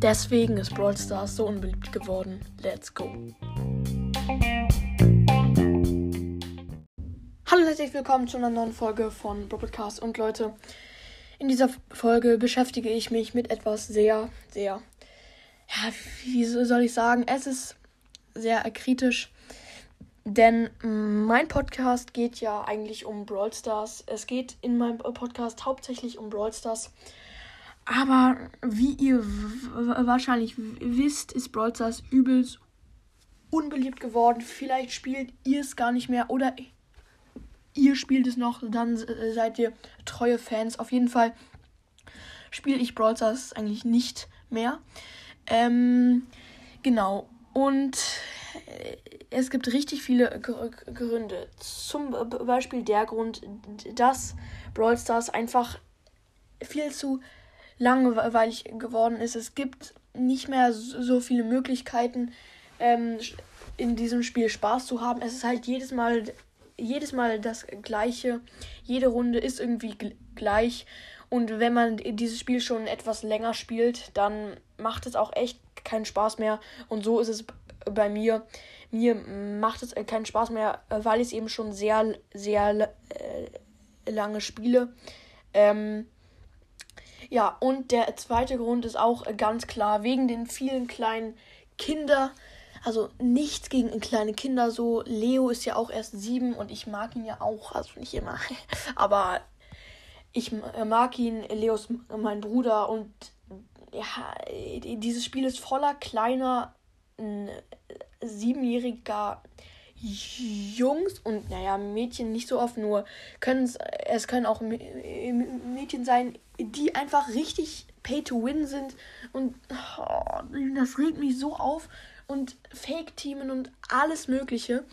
Deswegen ist Brawl Stars so unbeliebt geworden. Let's go. Hallo und herzlich willkommen zu einer neuen Folge von Broadcast. Und Leute, in dieser Folge beschäftige ich mich mit etwas sehr, sehr, ja, wie soll ich sagen, es ist sehr kritisch. Denn mein Podcast geht ja eigentlich um Brawl Stars. Es geht in meinem Podcast hauptsächlich um Brawl Stars. Aber wie ihr wahrscheinlich wisst, ist Brawl Stars übelst unbeliebt geworden. Vielleicht spielt ihr es gar nicht mehr oder ihr spielt es noch, dann seid ihr treue Fans. Auf jeden Fall spiele ich Brawl Stars eigentlich nicht mehr. Ähm, genau. Und es gibt richtig viele Gründe. Zum Beispiel der Grund, dass Brawl Stars einfach viel zu langweilig geworden ist. Es gibt nicht mehr so viele Möglichkeiten, ähm, in diesem Spiel Spaß zu haben. Es ist halt jedes Mal, jedes Mal das Gleiche. Jede Runde ist irgendwie gleich. Und wenn man dieses Spiel schon etwas länger spielt, dann macht es auch echt keinen Spaß mehr. Und so ist es bei mir. Mir macht es keinen Spaß mehr, weil ich es eben schon sehr, sehr äh, lange spiele. Ähm, ja, und der zweite Grund ist auch ganz klar wegen den vielen kleinen Kinder. Also nichts gegen kleine Kinder so. Leo ist ja auch erst sieben und ich mag ihn ja auch. Also nicht immer. Aber ich mag ihn. Leo ist mein Bruder und ja, dieses Spiel ist voller kleiner siebenjähriger Jungs und naja, Mädchen nicht so oft, nur können es, können auch Mädchen sein, die einfach richtig pay to win sind und oh, das regt mich so auf und Fake-Teamen und alles Mögliche.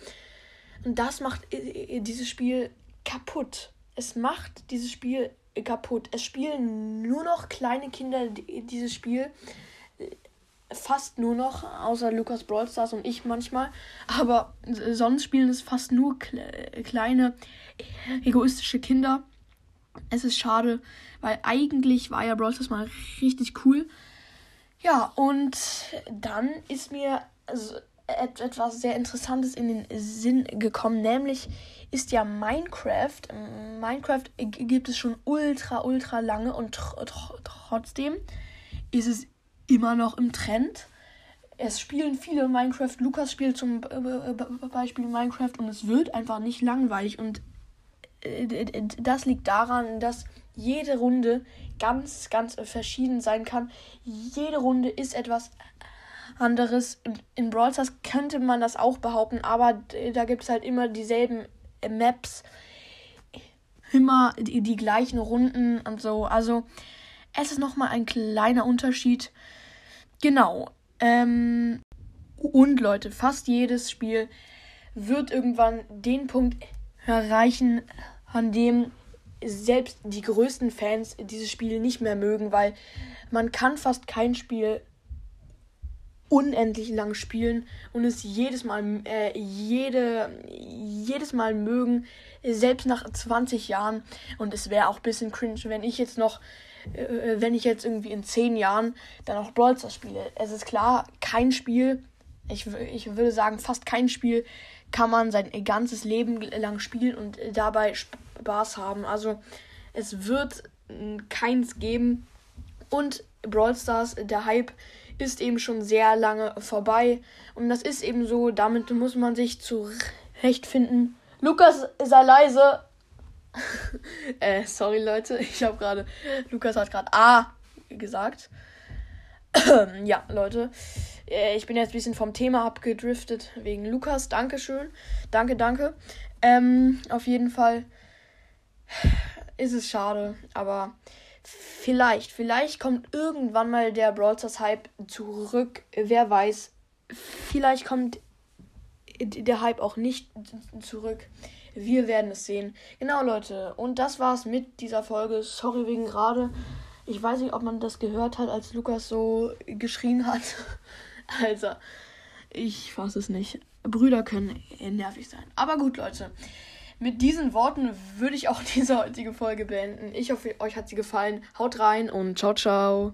Und das macht dieses Spiel kaputt. Es macht dieses Spiel kaputt. Es spielen nur noch kleine Kinder dieses Spiel fast nur noch, außer Lukas Brawl Stars und ich manchmal. Aber sonst spielen es fast nur kleine, egoistische Kinder. Es ist schade, weil eigentlich war ja Brawl Stars mal richtig cool. Ja, und dann ist mir etwas sehr Interessantes in den Sinn gekommen, nämlich ist ja Minecraft. Minecraft gibt es schon ultra, ultra lange und tr tr trotzdem ist es immer noch im Trend. Es spielen viele Minecraft. Lukas spielt zum Beispiel Minecraft und es wird einfach nicht langweilig. Und äh, das liegt daran, dass jede Runde ganz, ganz verschieden sein kann. Jede Runde ist etwas anderes. In Brawl Stars könnte man das auch behaupten, aber da gibt es halt immer dieselben Maps, immer die gleichen Runden und so. Also es ist nochmal ein kleiner Unterschied. Genau. Ähm, und Leute, fast jedes Spiel wird irgendwann den Punkt erreichen, an dem selbst die größten Fans dieses Spiel nicht mehr mögen, weil man kann fast kein Spiel unendlich lang spielen und es jedes Mal äh, jede jedes Mal mögen, selbst nach 20 Jahren und es wäre auch ein bisschen cringe, wenn ich jetzt noch wenn ich jetzt irgendwie in zehn Jahren dann auch Brawl Stars spiele. Es ist klar, kein Spiel, ich, ich würde sagen, fast kein Spiel kann man sein ganzes Leben lang spielen und dabei Spaß haben. Also es wird keins geben. Und Brawl Stars, der Hype ist eben schon sehr lange vorbei. Und das ist eben so, damit muss man sich zurechtfinden. Lukas, sei leise. äh, sorry Leute, ich habe gerade, Lukas hat gerade A gesagt. ja, Leute, äh, ich bin jetzt ein bisschen vom Thema abgedriftet wegen Lukas. Dankeschön. Danke, danke. Ähm, auf jeden Fall ist es schade, aber vielleicht, vielleicht kommt irgendwann mal der Brawl Stars Hype zurück. Wer weiß. Vielleicht kommt der Hype auch nicht zurück. Wir werden es sehen. Genau, Leute. Und das war's mit dieser Folge. Sorry wegen gerade. Ich weiß nicht, ob man das gehört hat, als Lukas so geschrien hat. also, ich fasse es nicht. Brüder können nervig sein. Aber gut, Leute. mit diesen Worten würde ich auch diese heutige Folge beenden. Ich hoffe, euch hat sie gefallen. Haut rein und ciao, ciao.